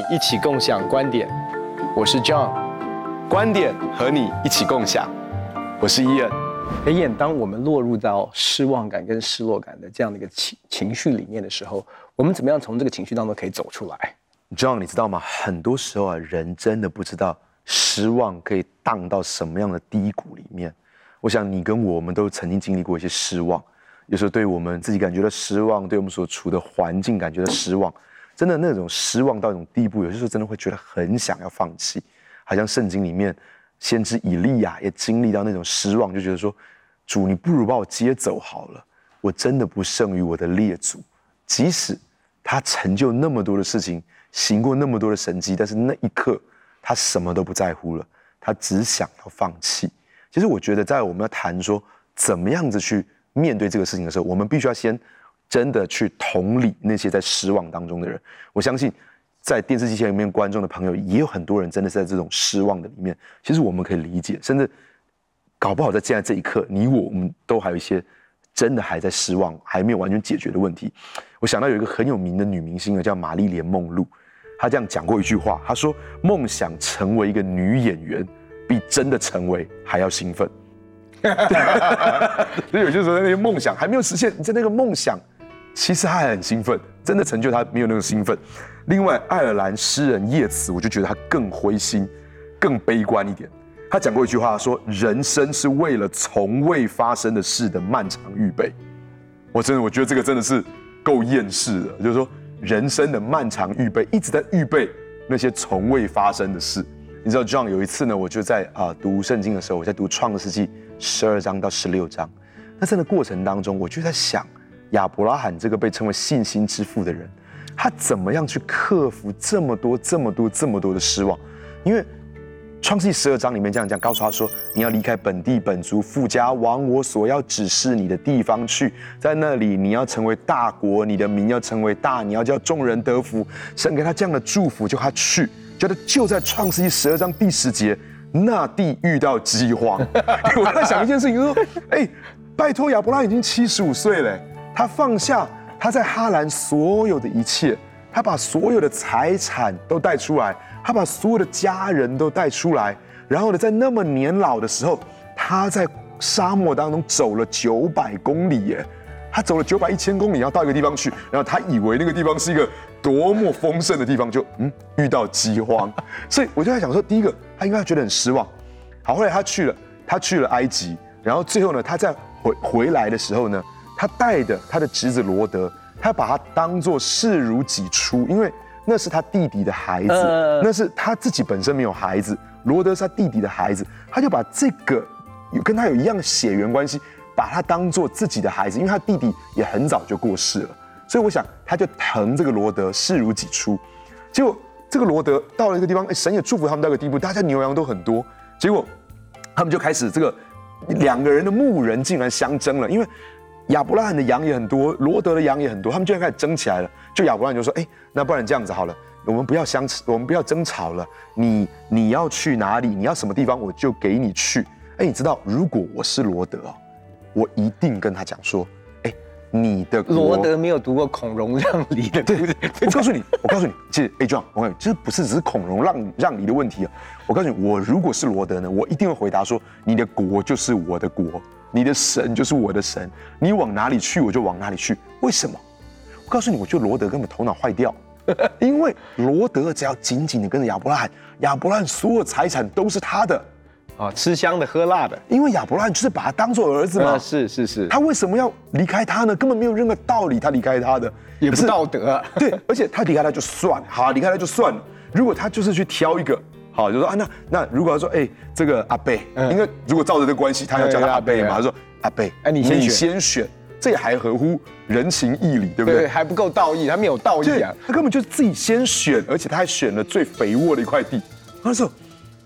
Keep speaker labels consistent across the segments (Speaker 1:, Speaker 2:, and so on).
Speaker 1: 你一起共享观点，我是 John，
Speaker 2: 观点和你一起共享，我是伊恩。
Speaker 1: 哎，Ian，当我们落入到失望感跟失落感的这样的一个情情绪里面的时候，我们怎么样从这个情绪当中可以走出来
Speaker 2: ？John，你知道吗？很多时候啊，人真的不知道失望可以荡到什么样的低谷里面。我想你跟我，我们都曾经经历过一些失望，有时候对我们自己感觉到失望，对我们所处的环境感觉到失望。真的那种失望到一种地步，有些时候真的会觉得很想要放弃。好像圣经里面先知以利亚也经历到那种失望，就觉得说：“主，你不如把我接走好了，我真的不胜于我的列祖。”即使他成就那么多的事情，行过那么多的神迹，但是那一刻他什么都不在乎了，他只想要放弃。其实我觉得，在我们要谈说怎么样子去面对这个事情的时候，我们必须要先。真的去同理那些在失望当中的人，我相信，在电视机前面观众的朋友也有很多人真的是在这种失望的里面。其实我们可以理解，甚至搞不好在现在这一刻，你我我们都还有一些真的还在失望，还没有完全解决的问题。我想到有一个很有名的女明星呢，叫玛丽莲梦露，她这样讲过一句话，她说：“梦想成为一个女演员，比真的成为还要兴奋。”所以有些时候那些梦想还没有实现，你在那个梦想。其实他还很兴奋，真的成就他没有那种兴奋。另外，爱尔兰诗人叶慈，我就觉得他更灰心、更悲观一点。他讲过一句话，说：“人生是为了从未发生的事的漫长预备。”我真的，我觉得这个真的是够厌世的。就是说，人生的漫长预备，一直在预备那些从未发生的事。你知道，John 有一次呢，我就在啊读圣经的时候，我在读创世纪十二章到十六章。那在那过程当中，我就在想。亚伯拉罕这个被称为信心之父的人，他怎么样去克服这么多、这么多、这么多的失望？因为创世记十二章里面这样讲，告诉他说：“你要离开本地本族，父家，往我所要指示你的地方去，在那里你要成为大国，你的名要成为大，你要叫众人得福。”神给他这样的祝福，叫他去。觉得就在创世记十二章第十节，那地遇到饥荒。我在想一件事情，就说：“哎，拜托，亚伯拉已经七十五岁了。”他放下他在哈兰所有的一切，他把所有的财产都带出来，他把所有的家人都带出来，然后呢，在那么年老的时候，他在沙漠当中走了九百公里耶，他走了九百一千公里，要到一个地方去，然后他以为那个地方是一个多么丰盛的地方，就嗯遇到饥荒，所以我就在想说，第一个他应该觉得很失望，好，后来他去了，他去了埃及，然后最后呢，他在回回来的时候呢。他带的他的侄子罗德，他把他当做视如己出，因为那是他弟弟的孩子，那是他自己本身没有孩子，罗德是他弟弟的孩子，他就把这个有跟他有一样的血缘关系，把他当做自己的孩子，因为他弟弟也很早就过世了，所以我想他就疼这个罗德视如己出。结果这个罗德到了一个地方，神也祝福他们到一个地步，大家牛羊都很多，结果他们就开始这个两个人的牧人竟然相争了，因为。亚伯拉罕的羊也很多，罗德的羊也很多，他们居然开始争起来了。就亚伯拉罕就说：“哎，那不然这样子好了，我们不要相，我们不要争吵了。你你要去哪里？你要什么地方，我就给你去。哎，你知道，如果我是罗德哦，我一定跟他讲说：哎，你的
Speaker 1: 罗德没有读过孔融让梨的，对不对？
Speaker 2: 我告诉你，我告诉你，其实哎，John，我告诉你，其实不是只是孔融让让梨的问题啊。我告诉你，我如果是罗德呢，我一定会回答说：你的国就是我的国。”你的神就是我的神，你往哪里去我就往哪里去。为什么？我告诉你，我觉得罗德根本头脑坏掉，因为罗德只要紧紧的跟着亚伯拉罕，亚伯拉罕所有财产都是他的，
Speaker 1: 啊，吃香的喝辣的，
Speaker 2: 因为亚伯拉罕就是把他当做儿子嘛。
Speaker 1: 是是是，
Speaker 2: 他为什么要离开他呢？根本没有任何道理，他离开他的
Speaker 1: 也不是道德。
Speaker 2: 对，而且他离开他就算了，好，离开他就算了。如果他就是去挑一个。好，就说啊，那那如果他说，哎、欸，这个阿贝，因为如果照着这个关系，他要叫他阿贝嘛。他说阿贝，哎，你先选，先选，这也还合乎人情义理，对不对？
Speaker 1: 对，还不够道义，他没有道义啊，
Speaker 2: 他根本就自己先选，而且他还选了最肥沃的一块地。那时候，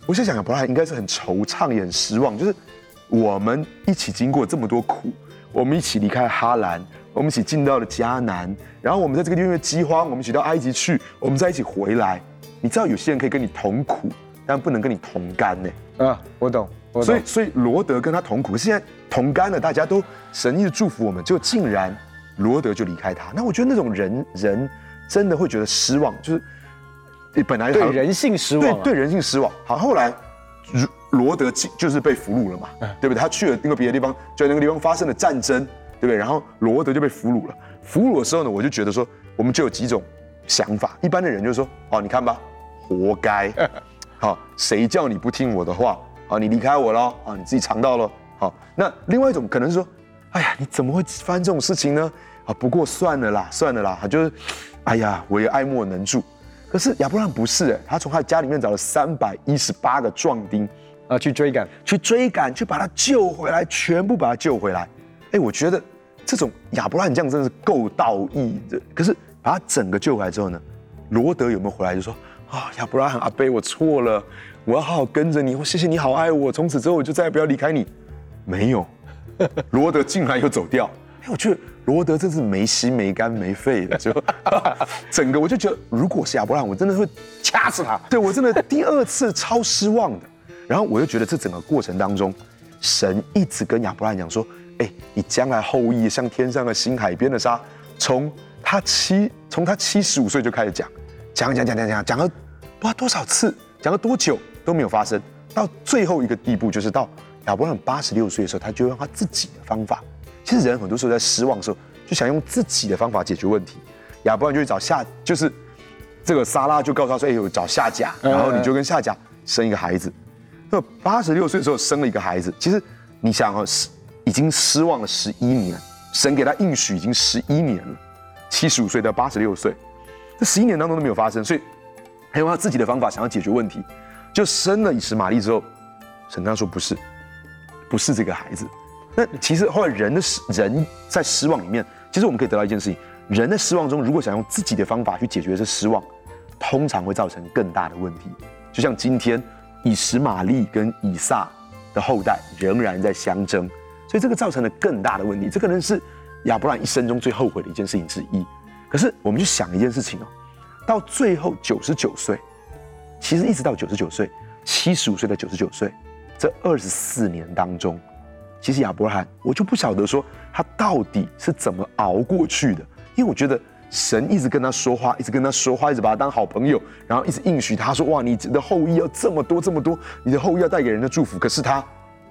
Speaker 2: 我想想，亚伯拉应该是很惆怅，也很失望，就是我们一起经过这么多苦，我们一起离开哈兰，我们一起进到了迦南，然后我们在这个地方饥荒，我们一起到埃及去，我们再一起回来。你知道有些人可以跟你同苦，但不能跟你同甘呢？
Speaker 1: 啊，我懂。我懂。
Speaker 2: 所以，所以罗德跟他同苦，现在同甘了，大家都神意的祝福我们，就竟然罗德就离开他。那我觉得那种人人真的会觉得失望，就是本来
Speaker 1: 对人性失望、啊
Speaker 2: 对，对人性失望。好，后来罗德就是被俘虏了嘛，嗯、对不对？他去了那个别的地方，就在那个地方发生了战争，对不对？然后罗德就被俘虏了。俘虏的时候呢，我就觉得说，我们就有几种想法。一般的人就说，哦，你看吧，活该。好，谁叫你不听我的话？啊，你离开我了，啊，你自己尝到了。好，那另外一种可能是说，哎呀，你怎么会发生这种事情呢？啊，不过算了啦，算了啦，他就是，哎呀，我也爱莫能助。可是亚伯拉罕不是哎，他从他家里面找了三百一十八个壮丁。
Speaker 1: 啊，去追赶，
Speaker 2: 去追赶，去把他救回来，全部把他救回来。哎，我觉得这种亚伯拉罕这样真的是够道义的。可是把他整个救回来之后呢，罗德有没有回来就说啊，亚伯拉罕阿贝，我错了，我要好好跟着你，我谢谢你好爱我，从此之后我就再也不要离开你。没有，罗德竟然又走掉。哎，我觉得罗德真是没心没肝没肺的，就 整个我就觉得，如果是亚伯拉罕，我真的会掐死他。对，我真的第二次超失望的。然后我就觉得这整个过程当中，神一直跟亚伯拉罕讲说：“哎，你将来后裔像天上的星、海边的沙。”从他七从他七十五岁就开始讲，讲讲讲讲讲讲了不知道多少次，讲了多久都没有发生。到最后一个地步，就是到亚伯拉罕八十六岁的时候，他就用他自己的方法。其实人很多时候在失望的时候，就想用自己的方法解决问题。亚伯拉罕就去找夏，就是这个撒拉就告诉他说：“哎，我找夏甲，然后你就跟夏甲生一个孩子。”那八十六岁的时候生了一个孩子，其实你想啊，失已经失望了十一年，神给他应许已经十一年了，七十五岁到八十六岁，这十一年当中都没有发生，所以他用他自己的方法想要解决问题，就生了以实玛利之后，神跟他说不是，不是这个孩子。那其实后来人的失人在失望里面，其实我们可以得到一件事情：人的失望中，如果想用自己的方法去解决这失望，通常会造成更大的问题。就像今天。以实玛利跟以撒的后代仍然在相争，所以这个造成了更大的问题。这可能是亚伯兰一生中最后悔的一件事情之一。可是我们去想一件事情哦，到最后九十九岁，其实一直到九十九岁，七十五岁到九十九岁，这二十四年当中，其实亚伯拉罕我就不晓得说他到底是怎么熬过去的，因为我觉得。神一直跟他说话，一直跟他说话，一直把他当好朋友，然后一直应许他说：“哇，你的后裔要这么多这么多，你的后裔要带给人的祝福。”可是他，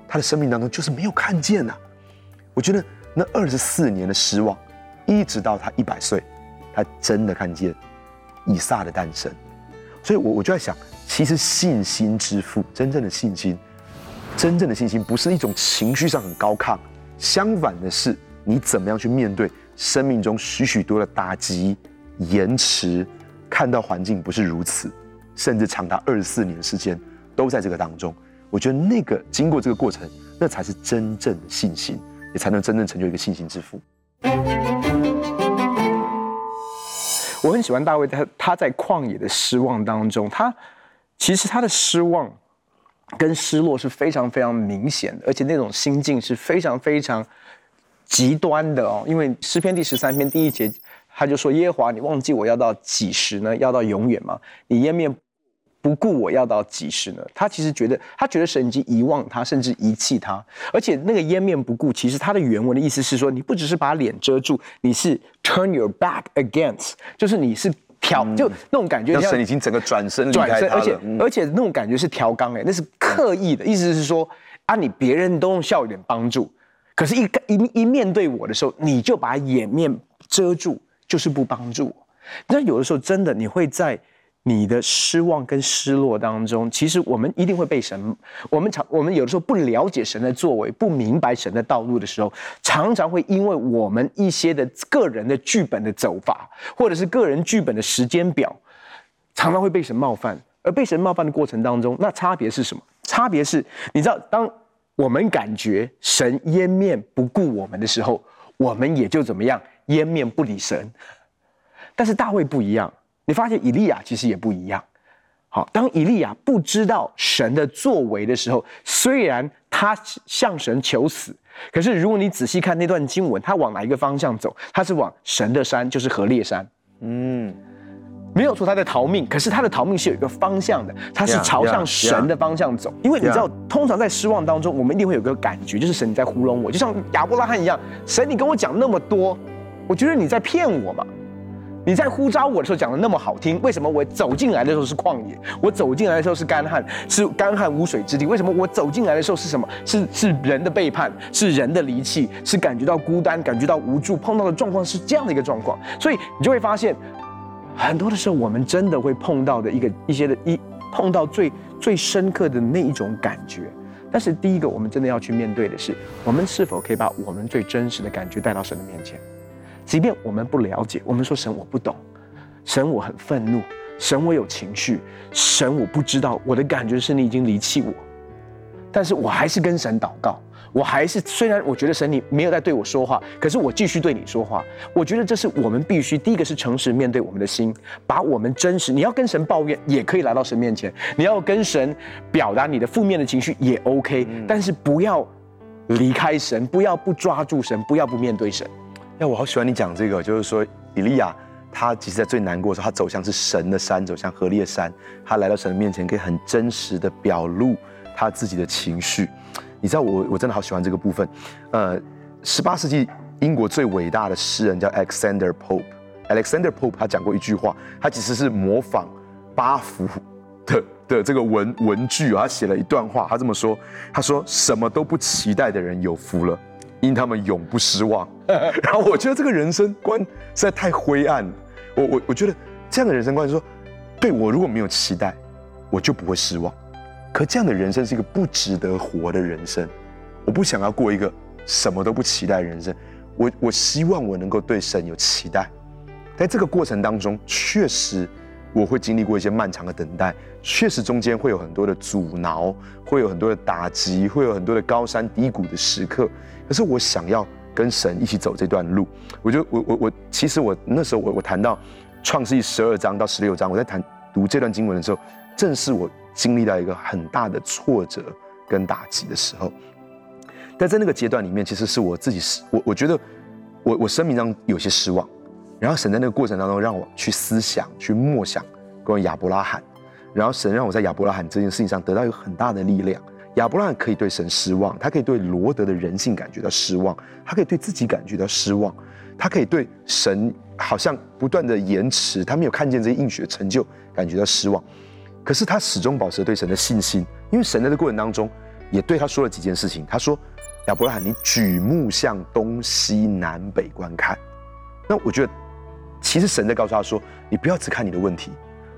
Speaker 2: 他的生命当中就是没有看见呐、我觉得那二十四年的失望，一直到他一百岁，他真的看见以撒的诞生。所以我我就在想，其实信心之父，真正的信心，真正的信心不是一种情绪上很高亢，相反的是你怎么样去面对。生命中许许多的打击、延迟，看到环境不是如此，甚至长达二十四年时间都在这个当中。我觉得那个经过这个过程，那才是真正的信心，也才能真正成就一个信心之父。
Speaker 1: 我很喜欢大卫，他他在旷野的失望当中，他其实他的失望跟失落是非常非常明显的，而且那种心境是非常非常。极端的哦，因为诗篇第十三篇第一节，他就说：“耶和华，你忘记我要到几时呢？要到永远吗？你掩面不顾我要到几时呢？”他其实觉得，他觉得神已经遗忘他，甚至遗弃他。而且那个掩面不顾，其实他的原文的意思是说，你不只是把脸遮住，你是 turn your back against，就是你是挑，嗯、就那种感觉像，
Speaker 2: 神已经整个转身离开他了。
Speaker 1: 而且、嗯、而且那种感觉是调缸哎，那是刻意的，意思是说啊，你别人都用笑脸帮助。可是一，一一一面对我的时候，你就把掩面遮住，就是不帮助我。那有的时候，真的你会在你的失望跟失落当中，其实我们一定会被神，我们常我们有的时候不了解神的作为，不明白神的道路的时候，常常会因为我们一些的个人的剧本的走法，或者是个人剧本的时间表，常常会被神冒犯。而被神冒犯的过程当中，那差别是什么？差别是，你知道当。我们感觉神掩面不顾我们的时候，我们也就怎么样掩面不理神。但是大卫不一样，你发现以利亚其实也不一样。好，当以利亚不知道神的作为的时候，虽然他向神求死，可是如果你仔细看那段经文，他往哪一个方向走？他是往神的山，就是何烈山。嗯。没有错，他在逃命，可是他的逃命是有一个方向的，他是朝向神的方向走。Yeah, yeah, yeah. 因为你知道，通常在失望当中，我们一定会有个感觉，就是神你在糊弄我，就像亚伯拉罕一样，神你跟我讲那么多，我觉得你在骗我嘛。你在呼召我的时候讲的那么好听，为什么我走进来的时候是旷野？我走进来的时候是干旱，是干旱无水之地？为什么我走进来的时候是什么？是是人的背叛，是人的离弃，是感觉到孤单，感觉到无助，碰到的状况是这样的一个状况。所以你就会发现，很多的时候我们真的会碰到的一个一些的一碰到最最深刻的那一种感觉。但是第一个，我们真的要去面对的是，我们是否可以把我们最真实的感觉带到神的面前？即便我们不了解，我们说神我不懂，神我很愤怒，神我有情绪，神我不知道，我的感觉是你已经离弃我，但是我还是跟神祷告，我还是虽然我觉得神你没有在对我说话，可是我继续对你说话。我觉得这是我们必须第一个是诚实面对我们的心，把我们真实，你要跟神抱怨也可以来到神面前，你要跟神表达你的负面的情绪也 OK，但是不要离开神，不要不抓住神，不要不面对神。
Speaker 2: 哎，我好喜欢你讲这个，就是说，以利亚他其实在最难过的时候，他走向是神的山，走向何烈山，他来到神的面前，可以很真实的表露他自己的情绪。你知道我我真的好喜欢这个部分。呃，十八世纪英国最伟大的诗人叫 Alexander Pope。Alexander Pope 他讲过一句话，他其实是模仿八福的的这个文文句啊，他写了一段话，他这么说，他说什么都不期待的人有福了。因他们永不失望，然后我觉得这个人生观实在太灰暗了。我我我觉得这样的人生观是说，对我如果没有期待，我就不会失望。可这样的人生是一个不值得活的人生。我不想要过一个什么都不期待的人生。我我希望我能够对神有期待，在这个过程当中，确实我会经历过一些漫长的等待，确实中间会有很多的阻挠，会有很多的打击，会有很多的高山低谷的时刻。可是我想要跟神一起走这段路，我就我我我，其实我那时候我我谈到创世记十二章到十六章，我在谈读这段经文的时候，正是我经历到一个很大的挫折跟打击的时候。但在那个阶段里面，其实是我自己失我我觉得我我生命上有些失望，然后神在那个过程当中让我去思想去默想关于亚伯拉罕，然后神让我在亚伯拉罕这件事情上得到一个很大的力量。亚伯拉罕可以对神失望，他可以对罗德的人性感觉到失望，他可以对自己感觉到失望，他可以对神好像不断的延迟，他没有看见这些应许的成就，感觉到失望。可是他始终保持对神的信心，因为神在这过程当中也对他说了几件事情。他说：“亚伯拉罕，你举目向东西南北观看。”那我觉得，其实神在告诉他说：“你不要只看你的问题，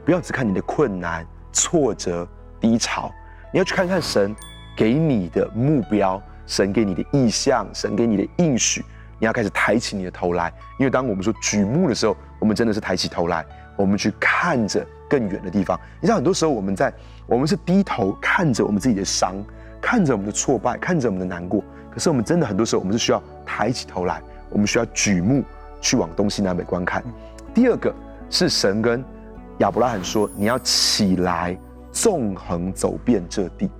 Speaker 2: 不要只看你的困难、挫折、低潮。”你要去看看神给你的目标，神给你的意向，神给你的应许。你要开始抬起你的头来，因为当我们说举目的时候，我们真的是抬起头来，我们去看着更远的地方。你知道，很多时候我们在我们是低头看着我们自己的伤，看着我们的挫败，看着我们的难过。可是我们真的很多时候，我们是需要抬起头来，我们需要举目去往东西南北观看。第二个是神跟亚伯拉罕说：“你要起来。”纵横走遍这地，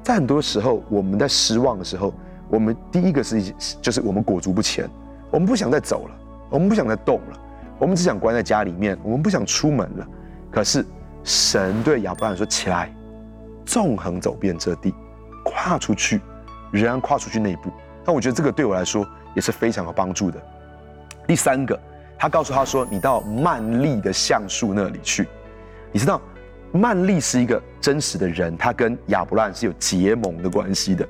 Speaker 2: 在很多时候，我们在失望的时候，我们第一个是就是我们裹足不前，我们不想再走了，我们不想再动了，我们只想关在家里面，我们不想出门了。可是神对亚伯拉罕说：“起来，纵横走遍这地，跨出去，仍然跨出去那一步。”那我觉得这个对我来说也是非常有帮助的。第三个，他告诉他说：“你到曼利的橡树那里去。”你知道？曼利是一个真实的人，他跟亚伯兰是有结盟的关系的。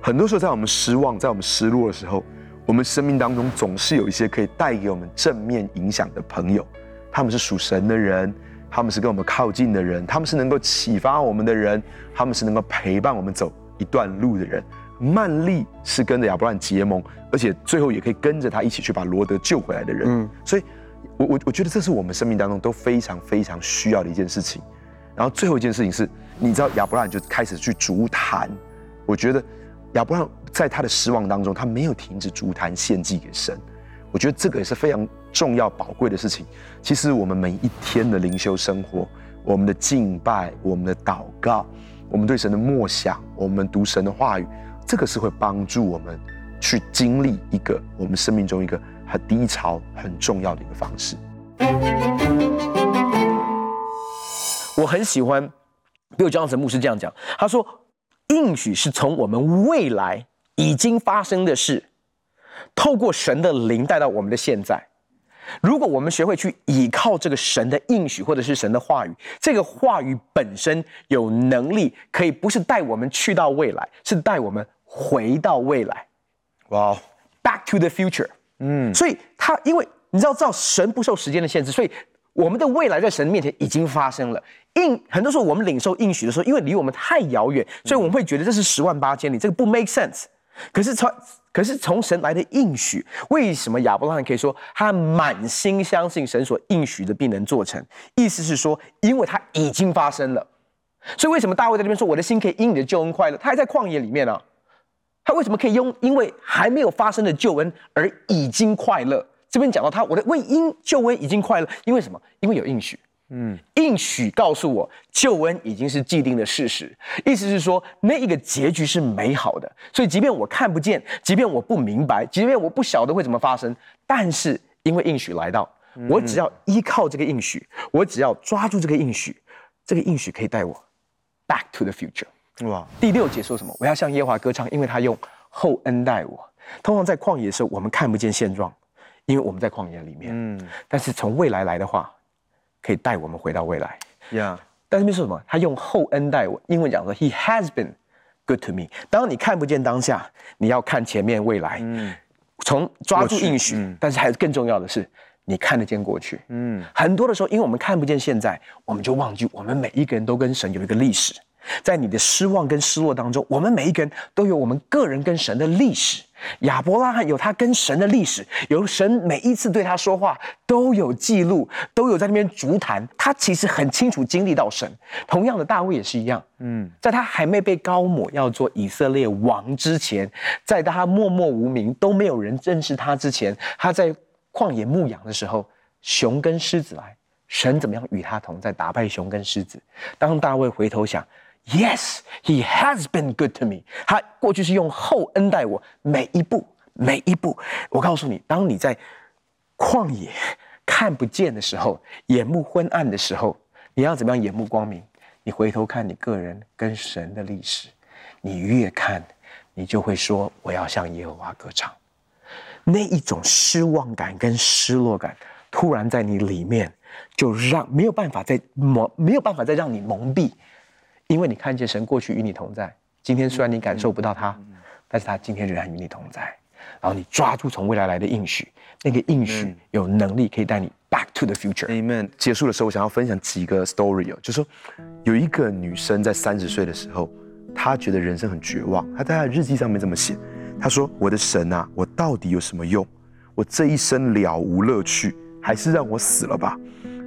Speaker 2: 很多时候，在我们失望、在我们失落的时候，我们生命当中总是有一些可以带给我们正面影响的朋友。他们是属神的人，他们是跟我们靠近的人，他们是能够启发我们的人，他们是能够陪伴我们走一段路的人。曼利是跟着亚伯兰结盟，而且最后也可以跟着他一起去把罗德救回来的人。嗯，所以我我我觉得这是我们生命当中都非常非常需要的一件事情。然后最后一件事情是，你知道亚伯拉罕就开始去筑坛。我觉得亚伯拉罕在他的失望当中，他没有停止筑坛献祭给神。我觉得这个也是非常重要宝贵的事情。其实我们每一天的灵修生活，我们的敬拜，我们的祷告，我们对神的默想，我们读神的话语，这个是会帮助我们去经历一个我们生命中一个很低潮很重要的一个方式。
Speaker 1: 我很喜欢，比如江神牧师这样讲，他说：“应许是从我们未来已经发生的事，透过神的灵带到我们的现在。如果我们学会去倚靠这个神的应许或者是神的话语，这个话语本身有能力可以不是带我们去到未来，是带我们回到未来。
Speaker 2: 哇
Speaker 1: ，Back to the future。嗯，所以他因为你知道，知道神不受时间的限制，所以我们的未来在神面前已经发生了。应很多时候我们领受应许的时候，因为离我们太遥远，所以我们会觉得这是十万八千里，这个不 make sense。可是从可是从神来的应许，为什么亚伯拉罕可以说他满心相信神所应许的必能做成？意思是说，因为他已经发生了，所以为什么大卫在这边说我的心可以因你的救恩快乐？他还在旷野里面呢、啊，他为什么可以用因为还没有发生的救恩而已经快乐？这边讲到他我的为因救恩已经快乐，因为什么？因为有应许。嗯，应许告诉我，救恩已经是既定的事实。意思是说，那一个结局是美好的。所以，即便我看不见，即便我不明白，即便我不晓得会怎么发生，但是因为应许来到，我只要依靠这个应许，我只要抓住这个应许，这个应许可以带我 back to the future。哇！第六节说什么？我要向耶和华歌唱，因为他用厚恩待我。通常在旷野的时候，我们看不见现状，因为我们在旷野里面。嗯，但是从未来来的话。可以带我们回到未来
Speaker 2: ，Yeah。
Speaker 1: 但是没说什么，他用后恩待我。英文讲说，He has been good to me。当你看不见当下，你要看前面未来。嗯，从抓住应许，嗯、但是还是更重要的是，你看得见过去。嗯，很多的时候，因为我们看不见现在，我们就忘记我们每一个人都跟神有一个历史。在你的失望跟失落当中，我们每一个人都有我们个人跟神的历史。亚伯拉罕有他跟神的历史，有神每一次对他说话都有记录，都有在那边足坛。他其实很清楚经历到神。同样的，大卫也是一样。嗯，在他还没被高抹要做以色列王之前，在他默默无名都没有人认识他之前，他在旷野牧羊的时候，熊跟狮子来，神怎么样与他同在，打败熊跟狮子。当大卫回头想。Yes, he has been good to me. 他过去是用厚恩待我，每一步每一步。我告诉你，当你在旷野看不见的时候，眼目昏暗的时候，你要怎么样眼目光明？你回头看你个人跟神的历史，你越看，你就会说：我要向耶和华歌唱。那一种失望感跟失落感，突然在你里面，就让没有办法再蒙，没有办法再让你蒙蔽。因为你看见神过去与你同在，今天虽然你感受不到他，但是他今天仍然与你同在。然后你抓住从未来来的应许，那个应许有能力可以带你 back to the future。
Speaker 2: Amen。结束的时候，我想要分享几个 story 哦，就是说有一个女生在三十岁的时候，她觉得人生很绝望，她在她的日记上面这么写，她说：“我的神啊，我到底有什么用？我这一生了无乐趣，还是让我死了吧。”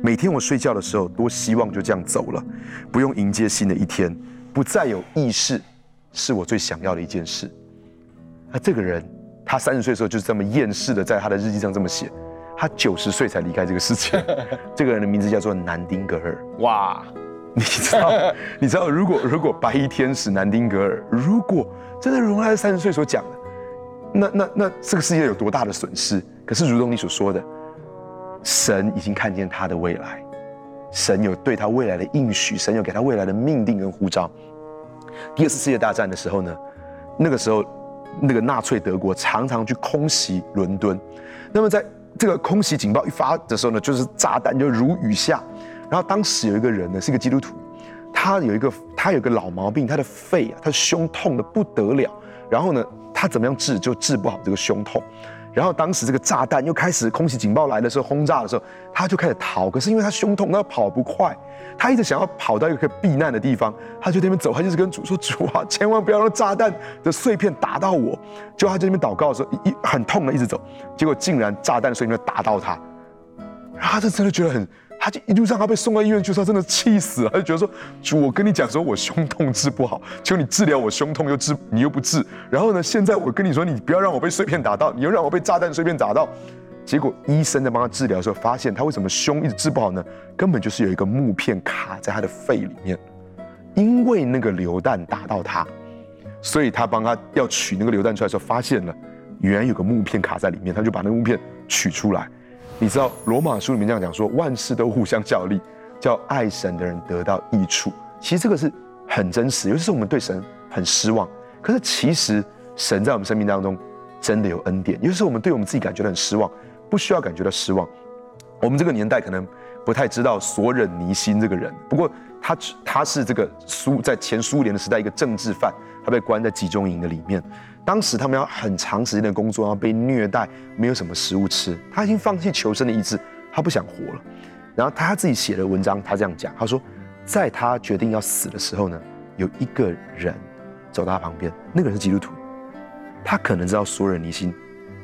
Speaker 2: 每天我睡觉的时候，多希望就这样走了，不用迎接新的一天，不再有意识，是我最想要的一件事。那这个人，他三十岁的时候就是这么厌世的，在他的日记上这么写。他九十岁才离开这个世界。这个人的名字叫做南丁格尔。哇，你知道？你知道？如果如果白衣天使南丁格尔，如果真的如他在三十岁所讲的，那那那这个世界有多大的损失？可是如同你所说的。神已经看见他的未来，神有对他未来的应许，神有给他未来的命定跟呼召。第二次世界大战的时候呢，那个时候那个纳粹德国常常去空袭伦敦，那么在这个空袭警报一发的时候呢，就是炸弹就如雨下。然后当时有一个人呢，是一个基督徒，他有一个他有个老毛病，他的肺啊，他的胸痛得不得了。然后呢，他怎么样治就治不好这个胸痛。然后当时这个炸弹又开始空袭警报来的时候，轰炸的时候，他就开始逃。可是因为他胸痛，他跑不快，他一直想要跑到一个可以避难的地方。他就那边走，他就是跟主说：“主啊，千万不要让炸弹的碎片打到我。”就他在那边祷告的时候，一很痛的一直走，结果竟然炸弹的碎片打到他，然后他就真的觉得很。他就一路上他被送到医院，就是他真的气死了。他就觉得说：“主，我跟你讲说，我胸痛治不好，求你治疗我胸痛，又治你又不治。然后呢，现在我跟你说，你不要让我被碎片打到，你又让我被炸弹碎片打到。结果医生在帮他治疗的时候，发现他为什么胸一直治不好呢？根本就是有一个木片卡在他的肺里面，因为那个流弹打到他，所以他帮他要取那个流弹出来的时候，发现了原来有个木片卡在里面，他就把那个木片取出来。”你知道罗马书里面这样讲说，万事都互相效力，叫爱神的人得到益处。其实这个是很真实，尤其是我们对神很失望，可是其实神在我们生命当中真的有恩典。尤其是我们对我们自己感觉到很失望，不需要感觉到失望，我们这个年代可能不太知道索忍尼辛这个人，不过他他是这个苏在前苏联的时代一个政治犯，他被关在集中营的里面。当时他们要很长时间的工作，然后被虐待，没有什么食物吃，他已经放弃求生的意志，他不想活了。然后他自己写的文章，他这样讲，他说，在他决定要死的时候呢，有一个人走到他旁边，那个人是基督徒，他可能知道索忍尼辛，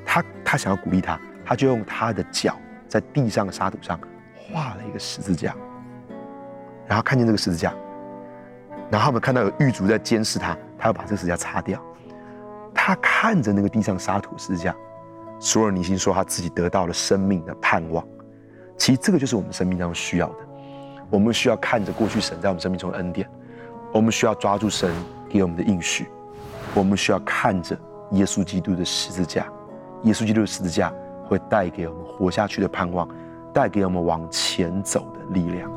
Speaker 2: 他他想要鼓励他，他就用他的脚在地上的沙土上画了一个十字架，然后看见这个十字架，然后他们看到有狱卒在监视他，他要把这个十字架擦掉。他看着那个地上沙土十字架，索尔尼辛说他自己得到了生命的盼望。其实这个就是我们生命当中需要的。我们需要看着过去神在我们生命中的恩典，我们需要抓住神给我们的应许，我们需要看着耶稣基督的十字架。耶稣基督的十字架会带给我们活下去的盼望，带给我们往前走的力量。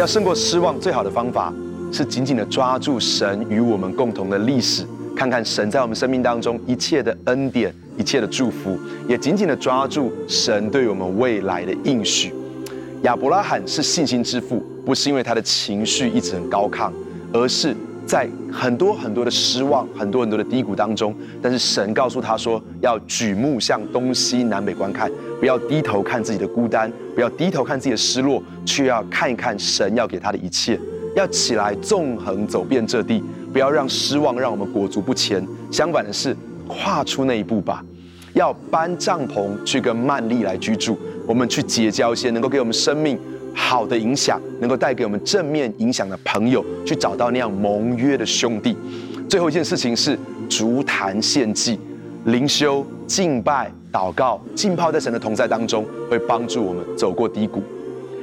Speaker 2: 要胜过失望，最好的方法是紧紧的抓住神与我们共同的历史，看看神在我们生命当中一切的恩典、一切的祝福，也紧紧的抓住神对我们未来的应许。亚伯拉罕是信心之父，不是因为他的情绪一直很高亢，而是在很多很多的失望、很多很多的低谷当中，但是神告诉他说，要举目向东西南北观看。不要低头看自己的孤单，不要低头看自己的失落，却要看一看神要给他的一切。要起来纵横走遍这地，不要让失望让我们裹足不前。相反的是，跨出那一步吧。要搬帐篷去跟曼丽来居住，我们去结交一些能够给我们生命好的影响，能够带给我们正面影响的朋友，去找到那样盟约的兄弟。最后一件事情是筑坛献祭。灵修、敬拜、祷告、浸泡在神的同在当中，会帮助我们走过低谷。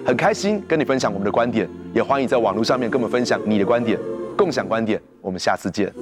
Speaker 2: 很开心跟你分享我们的观点，也欢迎在网络上面跟我们分享你的观点，共享观点。我们下次见。